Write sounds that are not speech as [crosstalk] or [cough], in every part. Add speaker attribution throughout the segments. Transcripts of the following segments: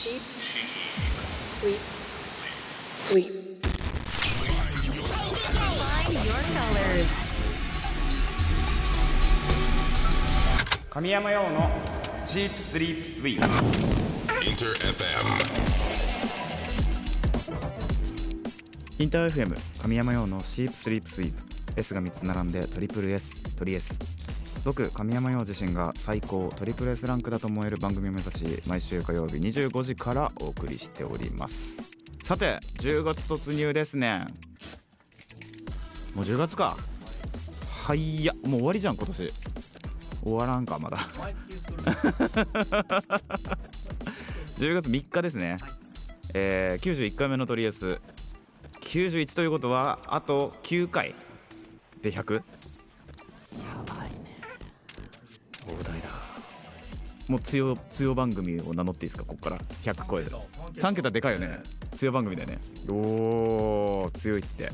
Speaker 1: Sheep. Sweep. Sweep.
Speaker 2: Find your colors.
Speaker 3: 神山用のチープスリープスイープ
Speaker 4: Inter FM.
Speaker 3: インター FM 神山用のシープスリープスイープ S が3つ並んでトリプル S トリ S 僕神山陽自身が最高トリプル S ランクだと思える番組を目指し毎週火曜日25時からお送りしております。さて10月突入ですね。もう10月か。はいやもう終わりじゃん今年。終わらんかまだ。[laughs] 10月3日ですね、えー、91回目のトリエス。91ということはあと9回で 100? もう強強番組を名乗っていいですかここから。100超える3桁でかいよね。強番組だよね。おー強いって。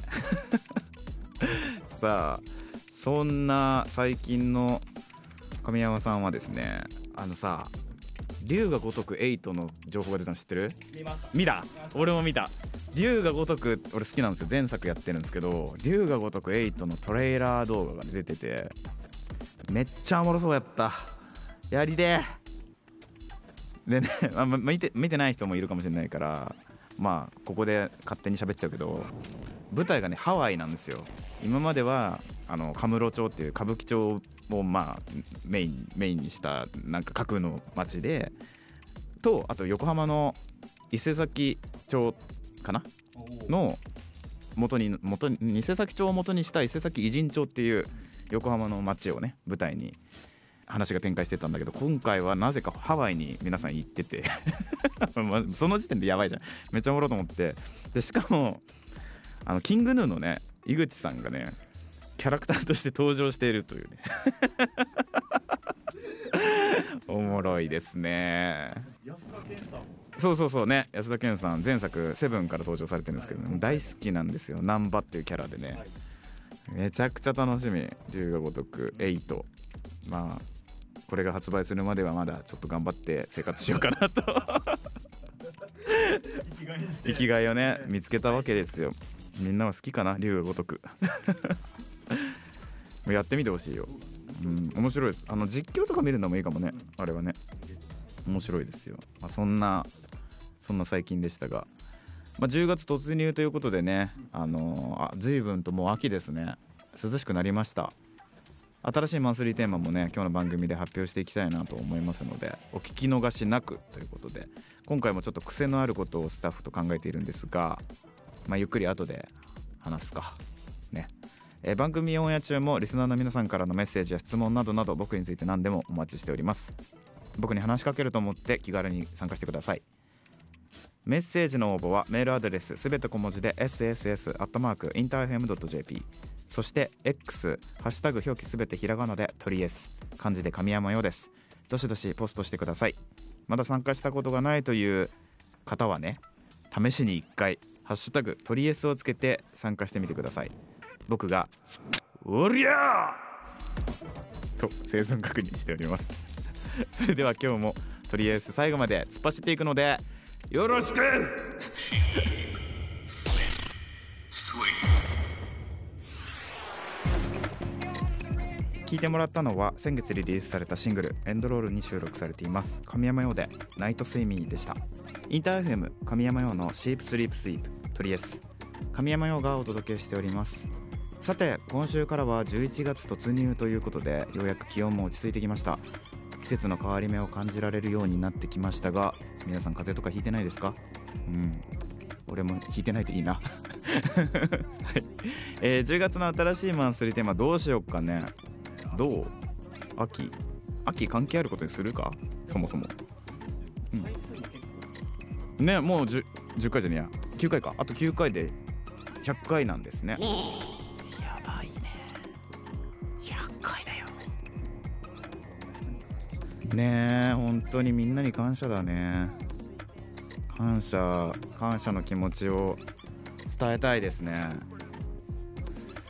Speaker 3: [laughs] さあそんな最近の神山さんはですねあのさ龍が如く8の情報が出たの知ってる？見た。俺も見た。龍が如く俺好きなんですよ。前作やってるんですけど龍が如く8のトレーラー動画が出ててめっちゃおもろそうやった。やりででね、まあ、ま見て見てない人もいるかもしれないからまあここで勝手に喋っちゃうけど舞台がねハワイなんですよ。今まではあのカムロ町っていう歌舞伎町をまあメインメインにしたなんか架空の町でとあと横浜の伊勢崎町かな？の元に元に伊勢崎町を元にした伊勢崎偉人町っていう横浜の町をね舞台に話が展開してたんだけど今回はなぜかハワイに皆さん行ってて [laughs] まあその時点でやばいじゃん。めっちゃおもろいと思って。でしかもあのキングヌーのね井口さんがねキャラクターとして登場しているというね。[laughs] おもろいですね。そうそうそうね。安田顕さん前作「セブンから登場されてるんですけど、ね、大好きなんですよ。難波っていうキャラでね。めちゃくちゃ楽しみ。龍が如く8まあこれが発売するまではまだちょっと頑張って生活しようかなと。生きがいをね見つけたわけですよ。みんなは好きかな？龍が如く。[laughs] やってみてほしいよ。うん面白いです。あの実況とか見るのもいいかもね。あれはね。面白いですよ、まあ、そんなそんな最近でしたが、まあ、10月突入ということでねあのー、あ随分ともう秋ですね。涼しくなりました新しいマンスリーテーマもね今日の番組で発表していきたいなと思いますのでお聞き逃しなくということで今回もちょっと癖のあることをスタッフと考えているんですが、まあ、ゆっくり後で話すか。ね。え番組オンエア中もリスナーの皆さんからのメッセージや質問などなど僕について何でもお待ちしております。僕に話しかけると思って気軽に参加してください。メッセージの応募はメールアドレスすべて小文字で sss.interfm.jp そして X「ハッシュタグ表記すべてひらがなで鳥 S」漢字で神山ようです。どしどしポストしてください。まだ参加したことがないという方はね試しに1回「ハッシュタグ鳥 S」をつけて参加してみてください。僕が「おりゃー!」と生存確認しております。それでは今日もとりあえず最後まで突っ走っていくのでよろしく。聞いてもらったのは先月リリースされたシングル「エンドロール」に収録されています。神山用で「ナイトスイミー」でした。インター FM 神山用の「シープスリープスイープ」トリエス。神山用がお届けしております。さて今週からは11月突入ということでようやく気温も落ち着いてきました。季節の変わり目を感じられるようになってきましたが皆さん風邪とかひいてないですか？うん。俺も引いてないといいな、[laughs] はい。えー10月の新しいマンスリーテーマどうしようかね。どう？秋。秋関係あることにするか？そもそも、うん、ねもう 10, 10回じゃねえや。9回か。あと9回で100回なんですね。やねえ本当にみんなに感謝だね。感謝感謝の気持ちを伝えたいですね。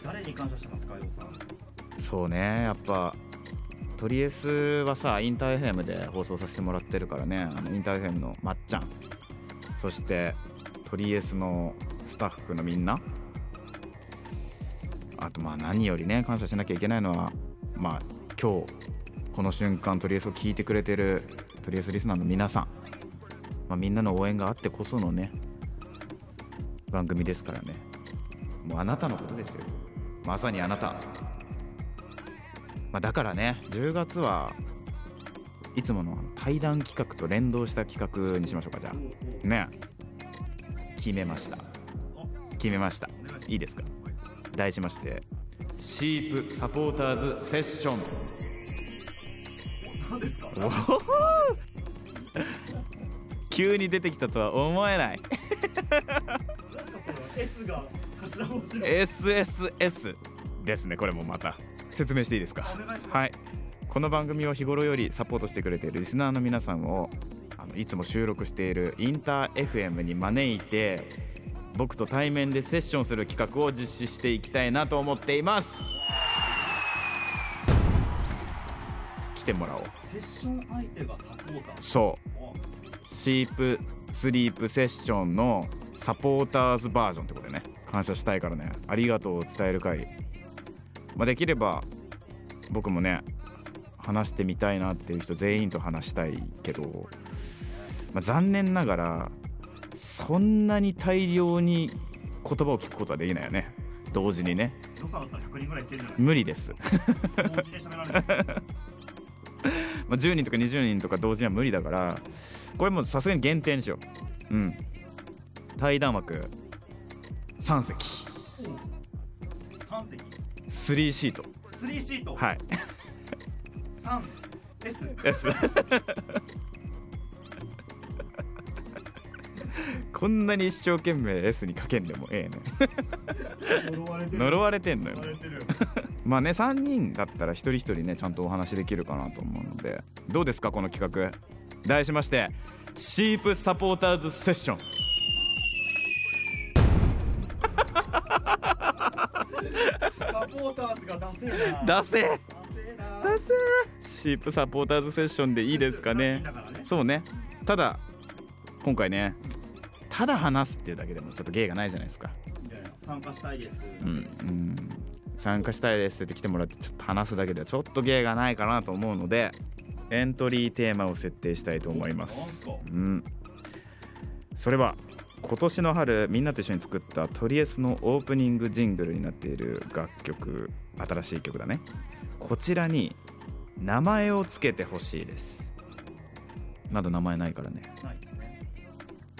Speaker 5: 誰に感謝してますか、よさん？
Speaker 3: そうねやっぱトリエスはさインター FM で放送させてもらってるからね。あのインター FM のまっちゃん。そしてトリエスのスタッフのみんな。あとまあ何よりね感謝しなきゃいけないのはまあ今日この瞬間トリエスを聞いてくれてるトリエスリスナーの皆さん、まあ、みんなの応援があってこそのね番組ですからね。もうあなたのことですよ。まさにあなた、まあ、だからね10月はいつもの対談企画と連動した企画にしましょうかじゃあ。ね。決めました。決めました。いいですか？題しましてシープサポーターズセッション。急に出てきたとは思えない。
Speaker 5: S が頭文字
Speaker 3: SSS ですねこれもまた説明していいですか。はい。この番組を日頃よりサポートしてくれているリスナーの皆さんをあのいつも収録しているインター FM に招いて僕と対面でセッションする企画を実施していきたいなと思っています。てもらおう。
Speaker 5: セッション相手がサポーター。
Speaker 3: そう。
Speaker 5: お
Speaker 3: シープスリープセッションのサポーターズバージョンってことでね。感謝したいからね。ありがとうを伝える会、まあ、できれば僕もね話してみたいなっていう人全員と話したいけど、まあ、残念ながらそんなに大量に言葉を聞くことはできないよね。同時にね。
Speaker 5: 予算あったら100人ぐらいいってるんじゃない？
Speaker 3: 無理ですまあ、10人とか20人とか同時には無理だからこれもうさすがに限定にしよう。うん。対談枠3席。
Speaker 5: 3席
Speaker 3: ？3シート。
Speaker 5: 3シート？
Speaker 3: はい。
Speaker 5: 3S
Speaker 3: S こんなに一生懸命 S にかけんでもええね
Speaker 5: 呪われて
Speaker 3: んのよまあね3人だったら一人一人ねちゃんとお話できるかなと思うので。どうですかこの企画？題しましてシープサポーターズセッション。
Speaker 5: サポーターズが出せえな。
Speaker 3: 出せ
Speaker 5: 出せえな。
Speaker 3: 出せシープサポーターズセッションでいいですかね。
Speaker 5: ね
Speaker 3: そうね。ただ今回ねただ話すっていうだけでもちょっと芸がないじゃないですか。
Speaker 5: 参加したいです。
Speaker 3: うん、うん、参加したいですって来てもらってちょっと話すだけではちょっと芸がないかなと思うのでエントリーテーマを設定したいと思います。うん。それは今年の春みんなと一緒に作ったトリエスのオープニングジングルになっている楽曲新しい曲だね。こちらに名前をつけてほしいです。まだ名前ないからね。
Speaker 5: ないですね。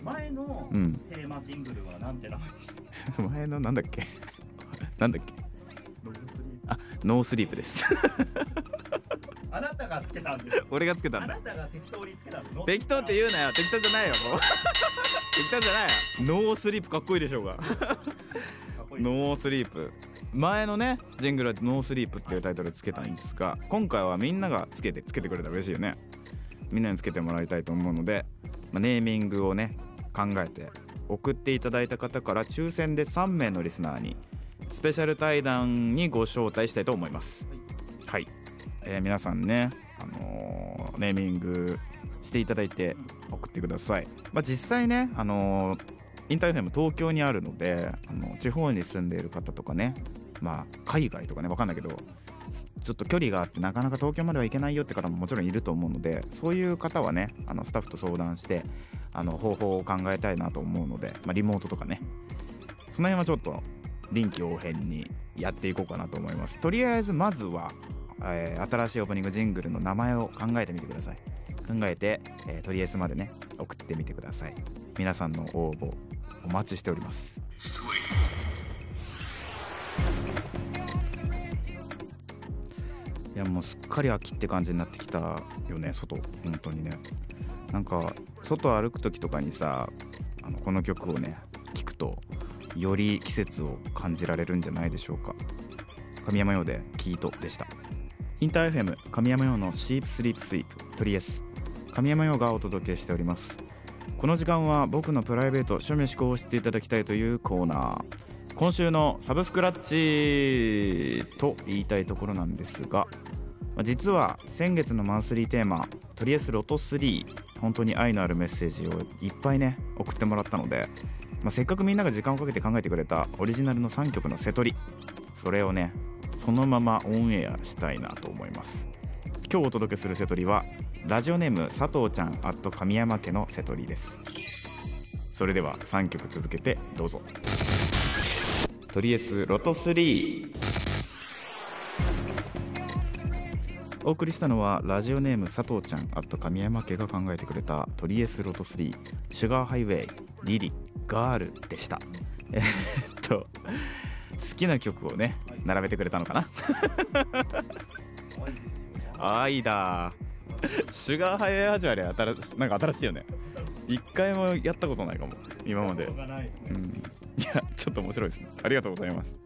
Speaker 5: 前の
Speaker 3: うん。
Speaker 5: テーマジングルはなんて名前でした [laughs]
Speaker 3: 前のなんだっけ？[laughs] なんだっけ？あ No Sleep です。
Speaker 5: あなたがつけたんです。
Speaker 3: 俺がつけた
Speaker 5: あ
Speaker 3: んだ。
Speaker 5: なたが適当につけたの。
Speaker 3: 適当って言うなよ。適当じゃないよもう。[laughs] 適当じゃないよ。 No Sleep かっこいいでしょうが。ノースリープ。前のねジングルは No Sleep っていうタイトルでつけたんですが今回はみんながつけてつけてくれたら嬉しいよね。みんなにつけてもらいたいと思うので、まあ、ネーミングをね考えて送っていただいた方から抽選で3名のリスナーにスペシャル対談にご招待したいと思います。はい、えー皆さんね、あのーネーミングしていただいて送ってください、まあ、実際ね、あのーインターフェム東京にあるのであの地方に住んでいる方とかねまあ海外とかね分かんないけどすちょっと距離があってなかなか東京までは行けないよって方ももちろんいると思うのでそういう方はねあのスタッフと相談してあの方法を考えたいなと思うので、まあ、リモートとかね。その辺はちょっと臨機応変にやっていこうかなと思います。とりあえずまずは、えー新しいオープニングジングルの名前を考えてみてください。考えて、えーとりあえずまでね送ってみてください。皆さんの応募お待ちしております。いやもうすっかり秋って感じになってきたよね外。本当にね。なんか外歩く時とかにさあのこの曲をねより季節を感じられるんじゃないでしょうか。神山用でキートでした。インター FM 神山用のシープスリープスイープトリエス。神山用がお届けしております。この時間は僕のプライベート趣味思考を知っていただきたいというコーナー。今週のサブスクラッチと言いたいところなんですがまあ実は先月のマンスリーテーマとりあえずロト3本当に愛のあるメッセージをいっぱいね送ってもらったので、まあ、せっかくみんなが時間をかけて考えてくれたオリジナルの3曲の瀬取りそれをねそのままオンエアしたいなと思います。今日お届けする瀬取りはラジオネーム佐藤ちゃんアット神山家の瀬取りです。それでは3曲続けてどうぞ。とりあえずロト3お送りしたのはラジオネーム佐藤ちゃんあと神山家が考えてくれたトリエスロト3シュガーハイウェイリリガールでした。[laughs] えーっと好きな曲をね並べてくれたのかな？
Speaker 5: 可愛
Speaker 3: だシュガーハイウェイ味わり新しなんか新しいよね。一回もやったことないかも今まで。
Speaker 5: う
Speaker 3: ん、いやちょっと面白いですね。ありがとうございます。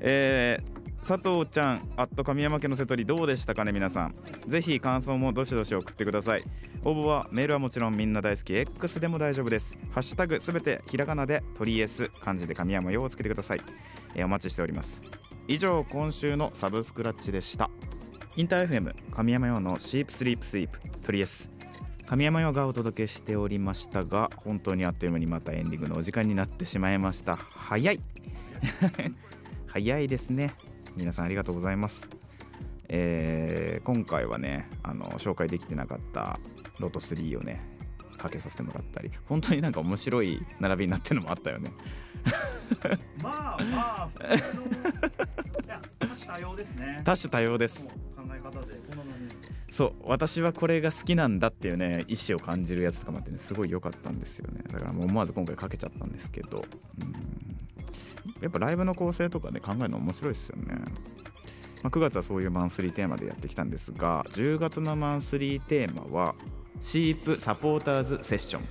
Speaker 3: えー佐藤ちゃんあっと神山家の瀬取りどうでしたかね皆さん。ぜひ感想もどしどし送ってください。応募はメールはもちろんみんな大好き。X でも大丈夫です。ハッシュタグすべてひらがなでトリエス漢字で神山用をつけてください、えーお待ちしております。以上今週のサブスクラッチでした。インター FM 神山用のシープスリープスイープトリエス神山用がお届けしておりましたが本当にあっという間にまたエンディングのお時間になってしまいました。早い。[laughs] 早いですね。皆さんありがとうございます。えー今回はねあの紹介できてなかったロト3をねかけさせてもらったり本当になんか面白い並びになってるのもあったよね。
Speaker 5: まあまあ普通のいや多種多様ですね。
Speaker 3: 多種多様です。そう私はこれが好きなんだっていうね意思を感じるやつとかもあってねすごい良かったんですよね。だからもう思わず今回かけちゃったんですけど。うんやっぱライブの構成とかね考えるの面白いですよね、まあ、9月はそういうマンスリーテーマでやってきたんですが10月のマンスリーテーマはシープサポーターズセッション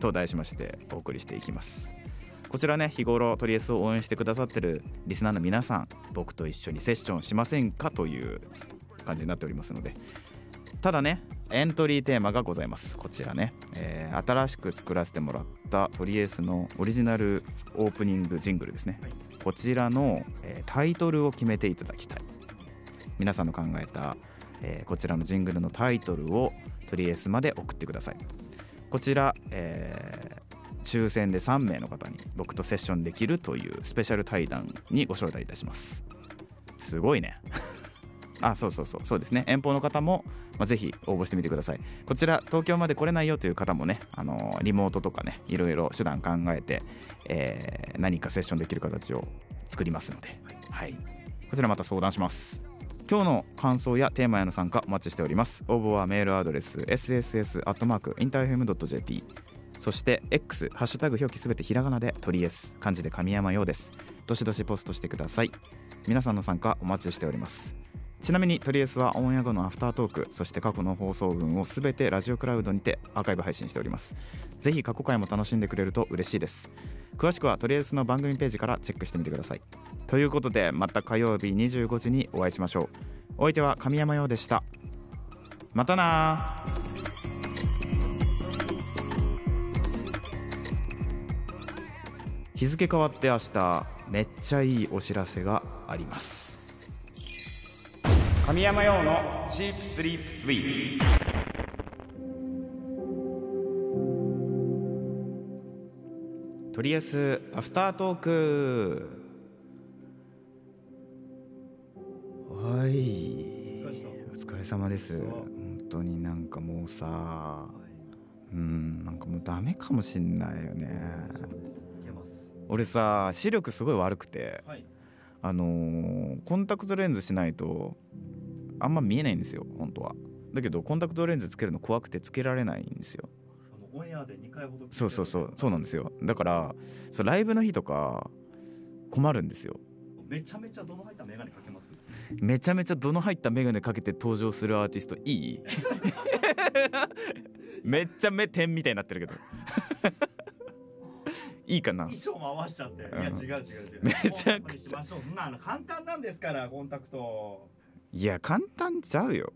Speaker 3: と題しましてお送りしていきます。こちらね日頃トリエスを応援してくださってるリスナーの皆さん僕と一緒にセッションしませんかという感じになっておりますので。ただねエントリーテーマがございます。こちらね、えー新しく作らせてもらったトリエースのオリジナルオープニングジングルですね、こちらの、えータイトルを決めていただきたい。皆さんの考えた、えーこちらのジングルのタイトルをトリエースまで送ってください。こちら、えー抽選で3名の方に僕とセッションできるというスペシャル対談にご招待いたします。すごいね。あそうそうそうそうですね。遠方の方も、まあ、ぜひ応募してみてください。こちら東京まで来れないよという方もね、あのーリモートとかねいろいろ手段考えて、えー何かセッションできる形を作りますので、はい、こちらまた相談します。今日の感想やテーマへの参加お待ちしております。応募はメールアドレス sss.interfm.jp そして X ハッシュタグ表記すべてひらがなでトリエス漢字で神山用です。どしどしポストしてください。皆さんの参加お待ちしております。ちなみにトリエスはオンエア後のアフタートークそして過去の放送分をすべてラジオクラウドにてアーカイブ配信しております。ぜひ過去回も楽しんでくれると嬉しいです。詳しくはトリエスの番組ページからチェックしてみてください。ということでまた火曜日25時にお会いしましょう。お相手は神山陽でした。またな日付変わって明日めっちゃいいお知らせがあります。神山用のチープスリープスイープとりあえずアフタートークはい。お疲れ様です。本当になんかもうさうんなんかもうダメかもしんないよね。俺さ視力すごい悪くて
Speaker 5: はい。
Speaker 3: あのーコンタクトレンズしないとあんま見えないんですよ本当は。だけどコンタクトレンズつけるの怖くてつけられないんですよ。
Speaker 5: あのオンエアで2回ほど
Speaker 3: そうそうそうそうなんですよ。だからそうライブの日とか困るんですよ。
Speaker 5: めちゃめちゃどの入ったメガネかけます？
Speaker 3: めちゃめちゃ度の入った眼鏡かけて登場するアーティストいい？[laughs] めっちゃ目点みたいになってるけど。[laughs] いいかな？
Speaker 5: 衣装も合わしちゃって、いや違う違う違う。
Speaker 3: めちゃくちゃ。
Speaker 5: 簡単なんですからコンタクト
Speaker 3: いや簡単ちゃうよ。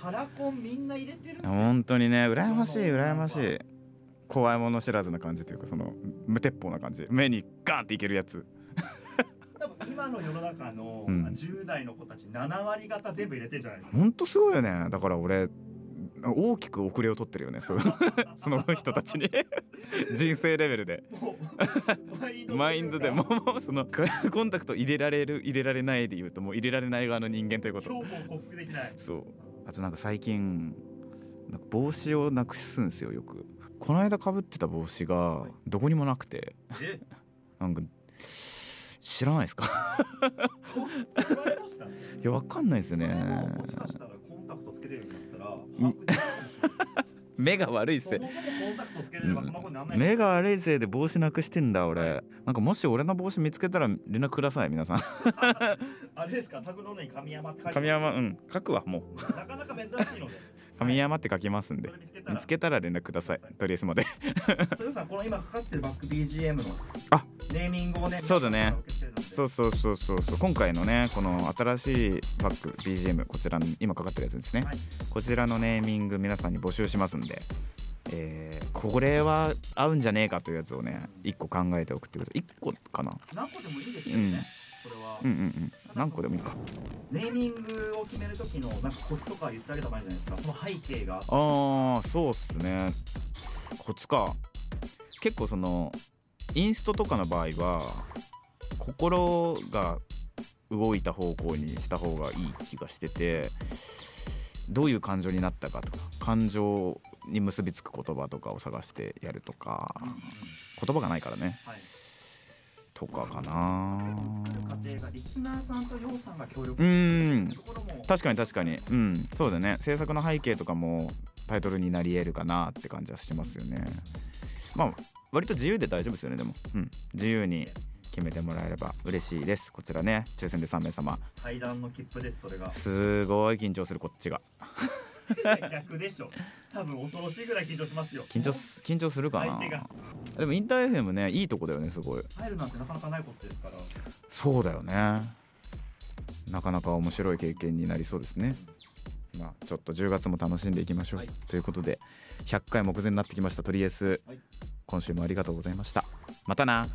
Speaker 5: カラコンみんな入れてるんすよ
Speaker 3: 本当にね羨ましい羨ましい。怖いもの知らずな感じというかその無鉄砲な感じ。目にガンっていけるやつ。
Speaker 5: 多多分今の世の中の
Speaker 3: うん。
Speaker 5: 10代の子たち7割方全部入れてるじゃないですか。
Speaker 3: ほんとすごいよね。だから俺大きく遅れを取ってるよね [laughs] その人たちに。[laughs] 人生レベルで。
Speaker 5: マインド
Speaker 3: でもうそのコンタクト入れられる入れられないで言うともう入れられない側の人間ということ。
Speaker 5: 恐怖を克服できない。
Speaker 3: そう。あとなんか最近なんか帽子をなくすんですよよく。この間かぶってた帽子がどこにもなくて。
Speaker 5: え？[laughs]
Speaker 3: なんか知らないですか？いやわかんないですよね。
Speaker 5: ももしかしたらコ
Speaker 3: 目が悪いっす
Speaker 5: そもそもコンタクトつけれればそんなことにならない。
Speaker 3: 目が悪いせいで帽子なくしてんだ俺。なんかもし俺の帽子見つけたら連絡ください皆さん。
Speaker 5: あれですか？タグの上に神山って書
Speaker 3: 神山うん。書くわもう。
Speaker 5: なかなか珍しいので。
Speaker 3: 神山って書きますんで。
Speaker 5: それ見つけたら。
Speaker 3: 連絡くださいとりあえずまで。
Speaker 5: 豊さんこの今かかってるバック BGM の
Speaker 3: あ。
Speaker 5: ネーミングをね
Speaker 3: そうだねそうそうそうそうそう。今回のねこの新しいバック BGM こちらに今かかってるやつですね、
Speaker 5: はい。
Speaker 3: こちらのネーミング皆さんに募集しますんで、えーこれは合うんじゃねえかというやつをね1個考えて送ってください1個かな？
Speaker 5: 何個でもいいですけどね、これは、
Speaker 3: うんうんうん。何個でもいいか。
Speaker 5: ネーミングを決める時のなんかコツとか言ってあげた方がいいんじゃないですか？その背景が。
Speaker 3: あーそうっすね。コツか。結構そのインストとかの場合は心が動いた方向にした方がいい気がしててどういう感情になったかとか感情に結びつく言葉とかを探してやるとか言葉がないからね。
Speaker 5: はい。
Speaker 3: とかかな。うん。確かに確かに。うん。そうだね。制作の背景とかもタイトルになり得るかなって感じはしますよね。まあ割と自由で大丈夫ですよねでも。うん。自由に決めてもらえれば嬉しいです。こちらね抽選で3名様。
Speaker 5: 階段の切符ですそれが。
Speaker 3: すごい緊張するこっちが。[laughs]
Speaker 5: 逆でしょ。多分恐ろしいぐらい緊張しますよ。
Speaker 3: 緊張す緊張するかな。でもインター FM ねいいとこだよねすごい。
Speaker 5: 入るなんてなかなかないことですから。
Speaker 3: そうだよね。なかなか面白い経験になりそうですね。まあちょっと10月も楽しんでいきましょう、
Speaker 5: はい。
Speaker 3: ということで100回目前になってきましたとりあえず
Speaker 5: はい。
Speaker 3: 今週もありがとうございました。またな